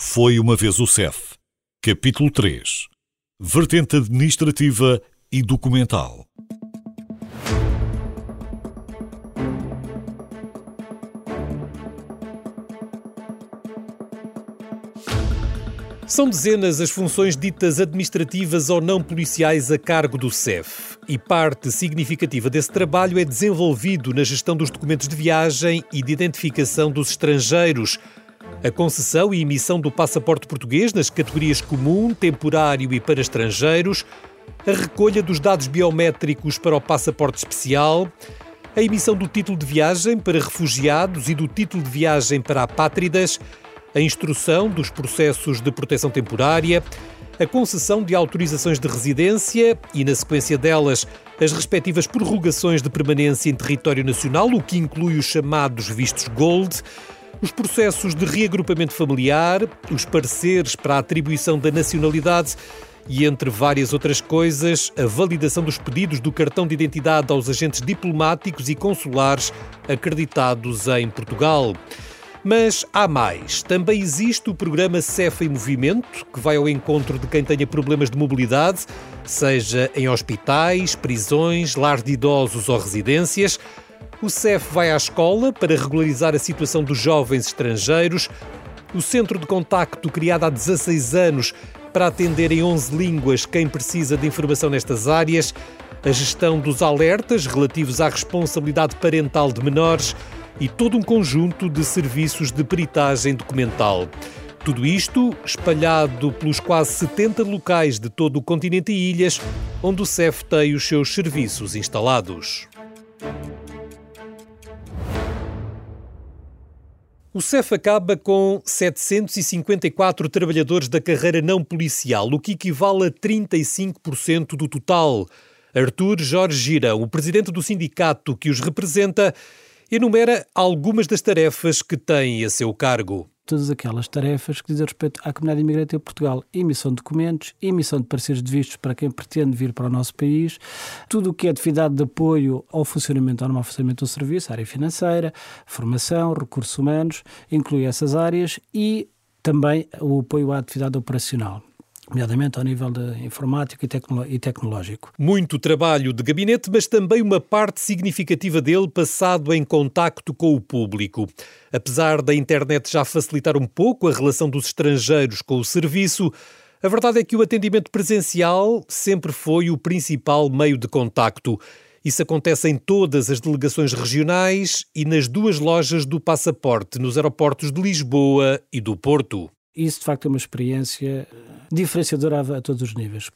Foi uma vez o CEF. Capítulo 3. Vertente administrativa e documental. São dezenas as funções ditas administrativas ou não policiais a cargo do CEF, e parte significativa desse trabalho é desenvolvido na gestão dos documentos de viagem e de identificação dos estrangeiros, a concessão e emissão do passaporte português nas categorias comum, temporário e para estrangeiros, a recolha dos dados biométricos para o passaporte especial, a emissão do título de viagem para refugiados e do título de viagem para apátridas, a instrução dos processos de proteção temporária, a concessão de autorizações de residência e, na sequência delas, as respectivas prorrogações de permanência em território nacional, o que inclui os chamados vistos Gold os processos de reagrupamento familiar, os pareceres para a atribuição da nacionalidade e, entre várias outras coisas, a validação dos pedidos do cartão de identidade aos agentes diplomáticos e consulares acreditados em Portugal. Mas há mais. Também existe o programa CEFA em Movimento, que vai ao encontro de quem tenha problemas de mobilidade, seja em hospitais, prisões, lar de idosos ou residências. O CEF vai à escola para regularizar a situação dos jovens estrangeiros. O Centro de Contacto, criado há 16 anos para atender em 11 línguas quem precisa de informação nestas áreas. A gestão dos alertas relativos à responsabilidade parental de menores e todo um conjunto de serviços de peritagem documental. Tudo isto espalhado pelos quase 70 locais de todo o continente e ilhas onde o CEF tem os seus serviços instalados. O CEF acaba com 754 trabalhadores da carreira não policial, o que equivale a 35% do total. Artur Jorge Gira, o presidente do sindicato que os representa, enumera algumas das tarefas que têm a seu cargo todas aquelas tarefas que dizem respeito à comunidade imigrante em Portugal. Emissão de documentos, emissão de pareceres de vistos para quem pretende vir para o nosso país, tudo o que é atividade de apoio ao funcionamento, ao normal funcionamento do serviço, área financeira, formação, recursos humanos, inclui essas áreas e também o apoio à atividade operacional nomeadamente ao nível de informático e, tecno e, tecnológico. Muito trabalho de gabinete, mas também uma parte significativa dele passado em contacto com o público. Apesar da internet já facilitar um pouco a relação dos estrangeiros com o serviço, a verdade é que o atendimento presencial sempre foi o principal meio de contacto. Isso acontece em todas as delegações regionais e nas duas lojas do passaporte, nos aeroportos de Lisboa e do Porto. Isso, de facto, é uma experiência diferenciadora a, todos os níveis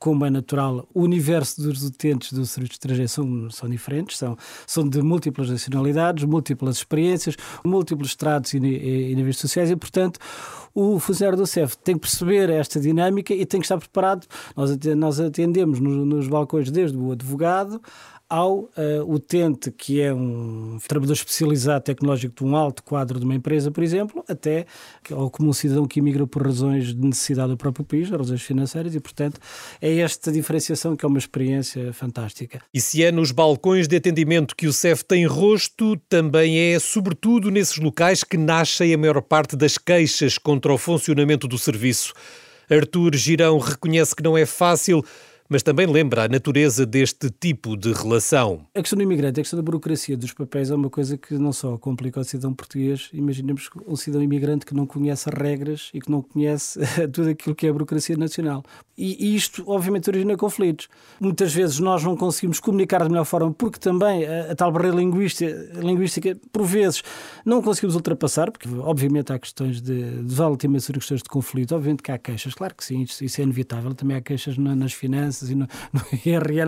como é natural, o universo dos utentes do serviço estrangeiro são, são diferentes, são, são de múltiplas nacionalidades, múltiplas experiências, múltiplos estratos e, e, e níveis sociais e, portanto, o funcionário do CEF tem que perceber esta dinâmica e tem que estar preparado. Nós, nós atendemos nos, nos balcões desde o advogado ao uh, utente que é um trabalhador especializado tecnológico de um alto quadro de uma empresa, por exemplo, até ao comum cidadão que emigra por razões de necessidade do próprio país, razões financeiras, e, portanto, é esta diferenciação que é uma experiência fantástica. E se é nos balcões de atendimento que o CEF tem rosto, também é, sobretudo, nesses locais que nascem a maior parte das queixas contra o funcionamento do serviço. Artur Girão reconhece que não é fácil mas também lembra a natureza deste tipo de relação. A questão do imigrante, a questão da burocracia dos papéis é uma coisa que não só complica o cidadão português, imaginemos um cidadão imigrante que não conhece as regras e que não conhece tudo aquilo que é a burocracia nacional. E isto, obviamente, origina conflitos. Muitas vezes nós não conseguimos comunicar da melhor forma, porque também a, a tal barreira linguística, linguística, por vezes, não conseguimos ultrapassar, porque, obviamente, há questões de, de ser questões de conflito. Obviamente que há queixas, claro que sim, isso, isso é inevitável. Também há queixas na, nas finanças e no, no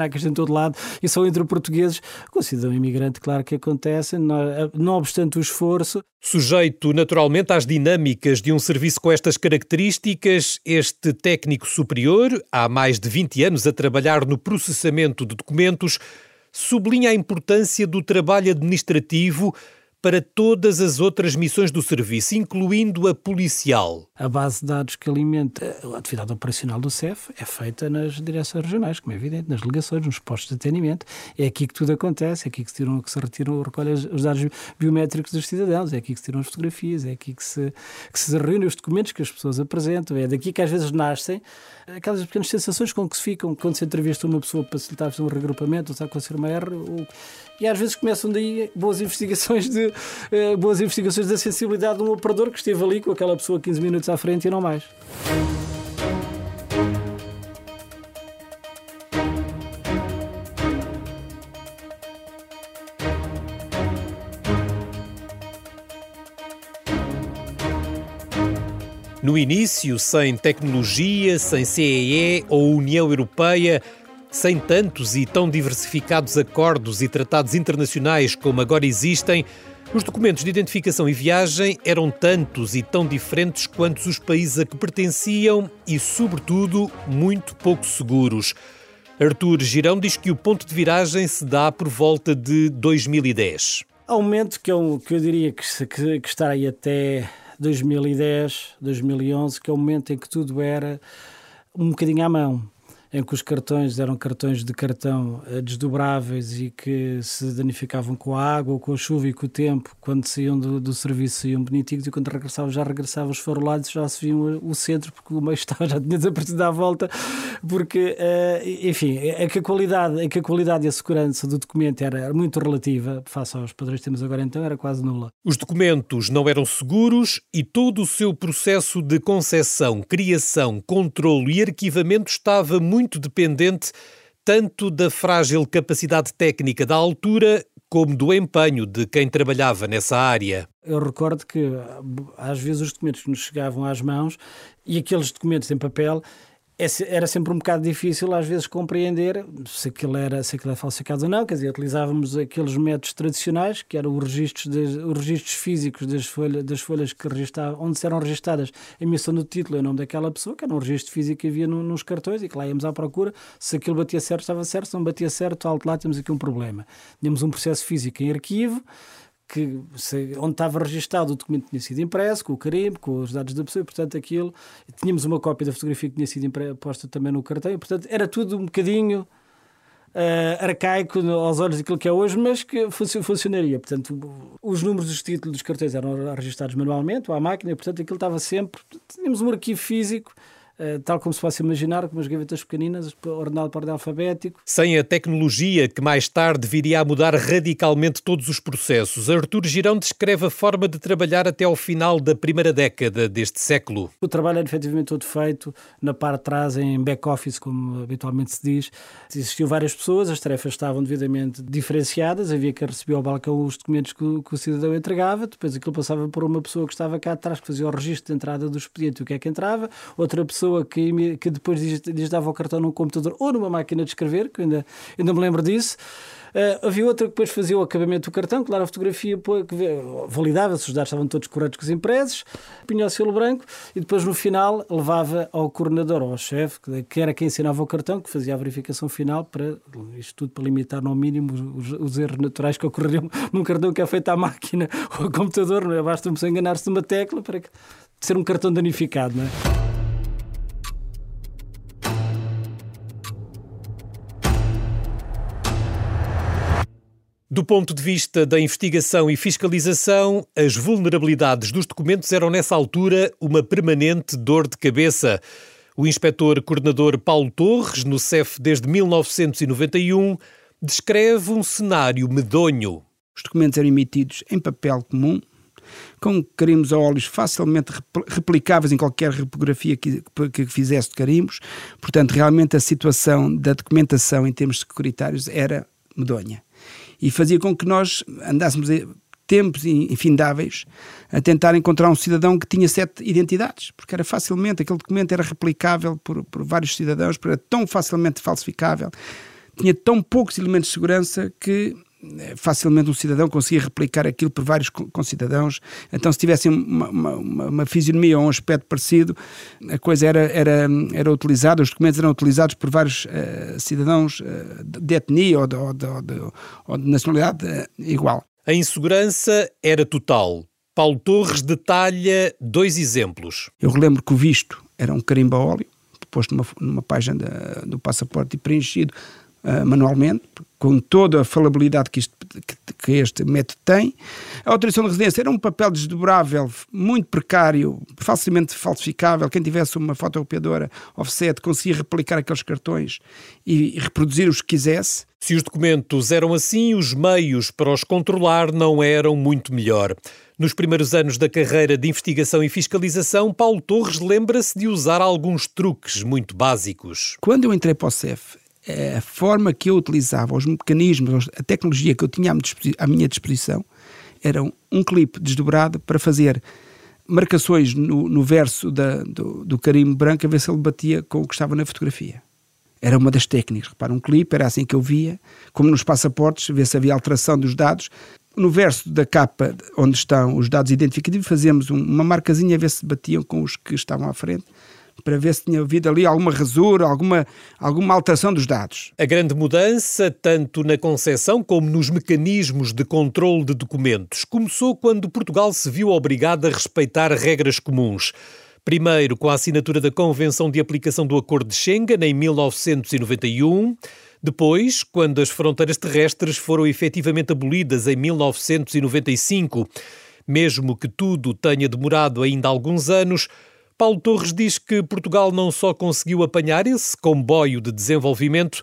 há questão em todo lado, e só entre portugueses, com cidadão imigrante, claro que acontece, não obstante o esforço. Sujeito naturalmente às dinâmicas de um serviço com estas características, este técnico superior, há mais de 20 anos a trabalhar no processamento de documentos, sublinha a importância do trabalho administrativo para todas as outras missões do serviço, incluindo a policial. A base de dados que alimenta a atividade operacional do CEF é feita nas direções regionais, como é evidente, nas delegações, nos postos de atendimento. É aqui que tudo acontece, é aqui que se, tiram, que se retiram, recolhem os dados biométricos dos cidadãos, é aqui que se tiram as fotografias, é aqui que se, que se reúnem os documentos que as pessoas apresentam, é daqui que às vezes nascem aquelas pequenas sensações com que se ficam quando se entrevista uma pessoa para facilitar um regrupamento ou está a acontecer uma R, ou, e às vezes começam daí boas investigações de eh, boas investigações da sensibilidade de um operador que esteve ali com aquela pessoa 15 minutos à frente e não mais. No início, sem tecnologia, sem CEE ou União Europeia, sem tantos e tão diversificados acordos e tratados internacionais como agora existem, os documentos de identificação e viagem eram tantos e tão diferentes quanto os países a que pertenciam e, sobretudo, muito pouco seguros. Artur Girão diz que o ponto de viragem se dá por volta de 2010. Há um momento que eu, que eu diria que, que, que está aí até 2010, 2011, que é o momento em que tudo era um bocadinho à mão em que os cartões eram cartões de cartão eh, desdobráveis e que se danificavam com a água, com a chuva e com o tempo, quando saíam do, do serviço saíam bonitinhos e quando regressavam já regressavam esfarolados, já se viam o centro porque o meio estava, já tinha desaparecido à volta, porque, uh, enfim, é que, a qualidade, é que a qualidade e a segurança do documento era muito relativa, face aos padrões que temos agora então, era quase nula. Os documentos não eram seguros e todo o seu processo de concessão, criação, controlo e arquivamento estava muito muito dependente tanto da frágil capacidade técnica da altura como do empenho de quem trabalhava nessa área. Eu recordo que às vezes os documentos que nos chegavam às mãos e aqueles documentos em papel era sempre um bocado difícil às vezes compreender se aquilo era, se aquilo era falsificado ou não, quer dizer, utilizávamos aqueles métodos tradicionais, que eram os registros, de, os registros físicos das, folha, das folhas que registavam, onde eram registadas a emissão do título e o nome daquela pessoa, que era um registro físico que havia no, nos cartões e que lá íamos à procura, se aquilo batia certo, estava certo, se não batia certo, alto lá temos aqui um problema. Tínhamos um processo físico em arquivo, que se, onde estava registado o documento tinha sido impresso, com o carimbo, com os dados da pessoa, portanto aquilo, tínhamos uma cópia da fotografia que tinha sido posta também no cartão, portanto era tudo um bocadinho uh, arcaico aos olhos daquilo que é hoje, mas que funcionaria. Portanto, os números dos títulos dos cartões eram registados manualmente, à máquina, portanto aquilo estava sempre, tínhamos um arquivo físico eh, tal como se possa imaginar, com umas gavetas pequeninas, ordenado por ordem alfabético. Sem a tecnologia que mais tarde viria a mudar radicalmente todos os processos, Artur Girão descreve a forma de trabalhar até ao final da primeira década deste século. O trabalho era efetivamente todo feito na parte de trás, em back-office, como habitualmente se diz. Existiam várias pessoas, as tarefas estavam devidamente diferenciadas, havia que receber ao balcão os documentos que o, que o cidadão entregava, depois aquilo passava por uma pessoa que estava cá atrás, que fazia o registro de entrada do expediente e o que é que entrava, outra pessoa pessoa que, que depois digitava o cartão num computador ou numa máquina de escrever, que ainda, ainda me lembro disso. Uh, havia outra que depois fazia o acabamento do cartão, claro, a fotografia que validava se os dados estavam todos corretos com os impressos, punha o selo branco e depois no final levava ao coordenador ao chefe, que era quem ensinava o cartão, que fazia a verificação final para isto tudo para limitar no mínimo os, os erros naturais que ocorreriam num cartão que é feito à máquina ou ao computador, não é? Basta uma pessoa enganar-se numa tecla para ser um cartão danificado, não é? Do ponto de vista da investigação e fiscalização, as vulnerabilidades dos documentos eram nessa altura uma permanente dor de cabeça. O inspetor coordenador Paulo Torres, no CEF desde 1991, descreve um cenário medonho. Os documentos eram emitidos em papel comum, com carimbos a óleos facilmente replicáveis em qualquer repografia que, que fizesse de carimbos. Portanto, realmente a situação da documentação em termos securitários era medonha e fazia com que nós andássemos tempos infindáveis a tentar encontrar um cidadão que tinha sete identidades, porque era facilmente, aquele documento era replicável por, por vários cidadãos, era tão facilmente falsificável, tinha tão poucos elementos de segurança que facilmente um cidadão conseguia replicar aquilo por vários concidadãos. Então, se tivessem uma, uma, uma, fisionomia ou um aspecto parecido, a coisa era, era, era utilizada, os documentos eram utilizados por vários uh, cidadãos uh, de etnia ou de, ou, de, ou, de, ou de, nacionalidade uh, igual. A insegurança era total. Paulo Torres detalha dois exemplos. Eu relembro que o visto era um carimbo a óleo, posto numa, numa página da, do passaporte e preenchido uh, manualmente, com toda a falabilidade que, isto, que, que, este método tem. A autorização de residência era um papel desdobrável, muito precário, facilmente falsificável. Quem tivesse uma fotocopiadora offset conseguia replicar aqueles cartões e, e reproduzir os que quisesse. Se os documentos eram assim, os meios para os controlar não eram muito melhor. Nos primeiros anos da carreira de investigação e fiscalização, Paulo Torres lembra-se de usar alguns truques muito básicos. Quando eu entrei para o CEF, a forma que eu utilizava, os mecanismos, a tecnologia que eu tinha à minha disposição, era um clipe desdobrado para fazer marcações no, no verso da, do, do carimbo branco a ver se ele batia com o que estava na fotografia. Era uma das técnicas. Repara, um clipe era assim que eu via, como nos passaportes, ver se havia alteração dos dados no verso da capa onde estão os dados identificativos, fazemos uma marcazinha a ver se batiam com os que estavam à frente para ver se tinha havido ali alguma rasura, alguma, alguma alteração dos dados. A grande mudança, tanto na concepção como nos mecanismos de controle de documentos, começou quando Portugal se viu obrigado a respeitar regras comuns. Primeiro, com a assinatura da Convenção de Aplicação do Acordo de Schengen, em 1991. Depois, quando as fronteiras terrestres foram efetivamente abolidas em 1995, mesmo que tudo tenha demorado ainda alguns anos, Paulo Torres diz que Portugal não só conseguiu apanhar esse comboio de desenvolvimento,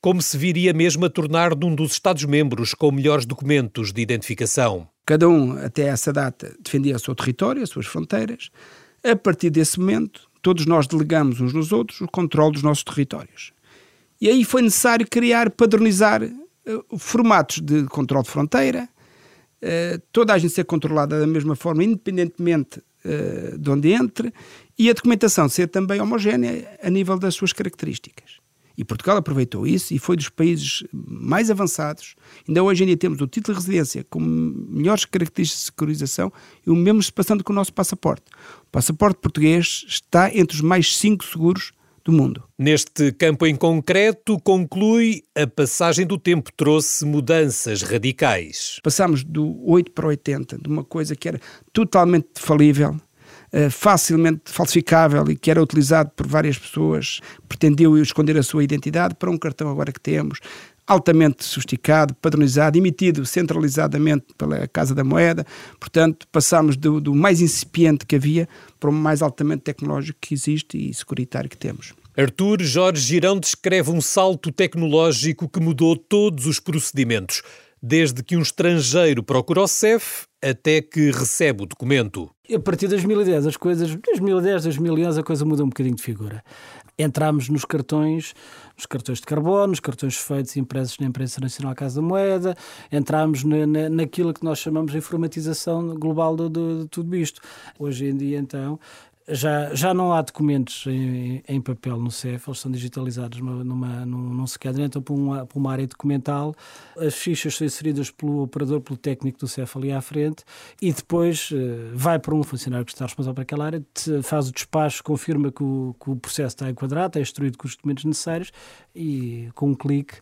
como se viria mesmo a tornar num dos Estados-membros com melhores documentos de identificação. Cada um, até essa data, defendia o seu território, as suas fronteiras. A partir desse momento, todos nós delegamos uns nos outros o controle dos nossos territórios. E aí foi necessário criar, padronizar uh, formatos de controle de fronteira, uh, toda a gente ser controlada da mesma forma, independentemente uh, de onde entre, e a documentação ser também homogénea a nível das suas características. E Portugal aproveitou isso e foi dos países mais avançados. Ainda hoje em dia temos o título de residência com melhores características de securização e o mesmo se passando com o nosso passaporte. O passaporte português está entre os mais cinco seguros do mundo. Neste campo em concreto, conclui, a passagem do tempo trouxe mudanças radicais. Passámos do 8 para o 80, de uma coisa que era totalmente falível, eh, facilmente falsificável e que era utilizado por várias pessoas, pretendeu esconder a sua identidade, para um cartão agora que temos, altamente sofisticado, padronizado, emitido centralizadamente pela Casa da Moeda. Portanto, passámos do, do mais incipiente que havia para o mais altamente tecnológico que existe e securitário que temos. Artur Jorge Girão descreve um salto tecnológico que mudou todos os procedimentos, desde que um estrangeiro procura o CEF até que recebe o documento. A partir de 2010, as coisas, 2010, 2011, a coisa muda um bocadinho de figura. Entramos nos cartões, nos cartões de carbono, nos cartões feitos e impressos na Imprensa Nacional Casa da Moeda, entramos na, na, naquilo que nós chamamos de informatização global de, de, de tudo isto. Hoje em dia, então, já, já não há documentos em, em papel no CEF, eles são digitalizados numa, numa, num, num scanner, então para uma, para uma área documental, as fichas são inseridas pelo operador, pelo técnico do CEF ali à frente, e depois uh, vai para um funcionário que está responsável por aquela área, faz o despacho, confirma que o, que o processo está enquadrado, está instruído com os documentos necessários, e com um clique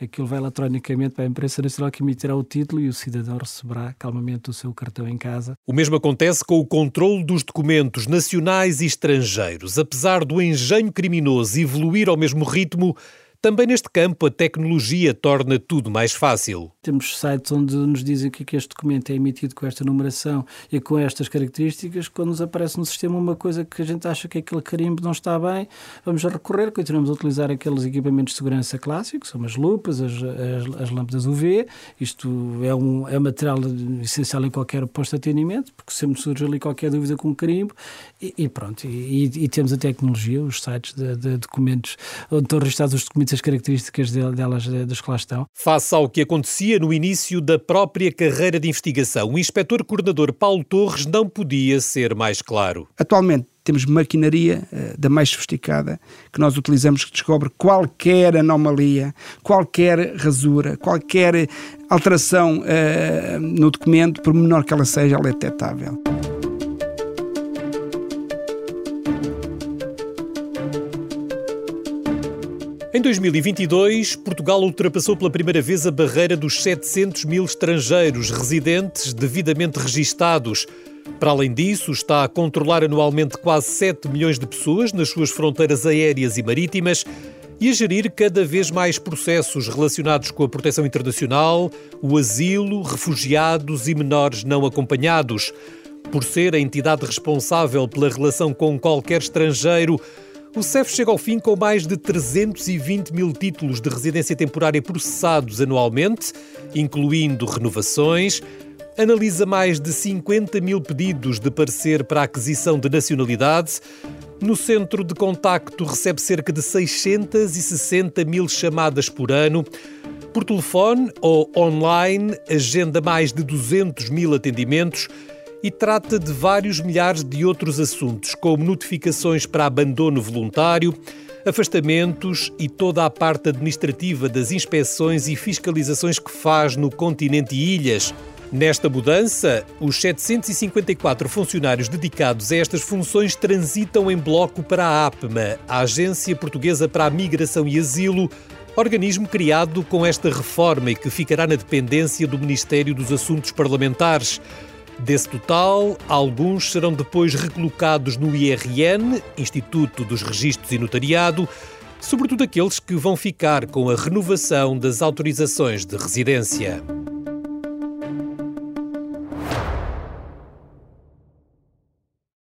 aquilo vai eletronicamente para a imprensa nacional que emitirá o título e o cidadão receberá calmamente o seu cartão em casa. O mesmo acontece com o controle dos documentos nacionais e estrangeiros. Apesar do engenho criminoso evoluir ao mesmo ritmo, também neste campo, a tecnologia torna tudo mais fácil. Temos sites onde nos dizem que este documento é emitido com esta numeração e com estas características. Quando nos aparece no sistema uma coisa que a gente acha que aquele carimbo não está bem, vamos a recorrer, continuamos a utilizar aqueles equipamentos de segurança clássicos, são as lupas, as, as, as lâmpadas UV. Isto é um é material essencial em qualquer posto de atendimento, porque sempre surge ali qualquer dúvida com o carimbo. E, e pronto, e, e, temos a tecnologia, os sites de, de documentos, onde estão registrados os documentos as características delas, das que lá estão. Face ao que acontecia no início da própria carreira de investigação, o inspetor coordenador Paulo Torres não podia ser mais claro. Atualmente temos maquinaria uh, da mais sofisticada que nós utilizamos que descobre qualquer anomalia, qualquer rasura, qualquer alteração uh, no documento, por menor que ela seja, ela é detectável. Em 2022, Portugal ultrapassou pela primeira vez a barreira dos 700 mil estrangeiros residentes devidamente registados. Para além disso, está a controlar anualmente quase 7 milhões de pessoas nas suas fronteiras aéreas e marítimas e a gerir cada vez mais processos relacionados com a proteção internacional, o asilo, refugiados e menores não acompanhados. Por ser a entidade responsável pela relação com qualquer estrangeiro, o CEF chega ao fim com mais de 320 mil títulos de residência temporária processados anualmente, incluindo renovações, analisa mais de 50 mil pedidos de parecer para aquisição de nacionalidade. No centro de contacto recebe cerca de 660 mil chamadas por ano. Por telefone ou online, agenda mais de 200 mil atendimentos e trata de vários milhares de outros assuntos, como notificações para abandono voluntário, afastamentos e toda a parte administrativa das inspeções e fiscalizações que faz no continente e ilhas. Nesta mudança, os 754 funcionários dedicados a estas funções transitam em bloco para a APMA, a Agência Portuguesa para a Migração e Asilo, organismo criado com esta reforma e que ficará na dependência do Ministério dos Assuntos Parlamentares. Desse total, alguns serão depois recolocados no IRN, Instituto dos Registros e Notariado, sobretudo aqueles que vão ficar com a renovação das autorizações de residência.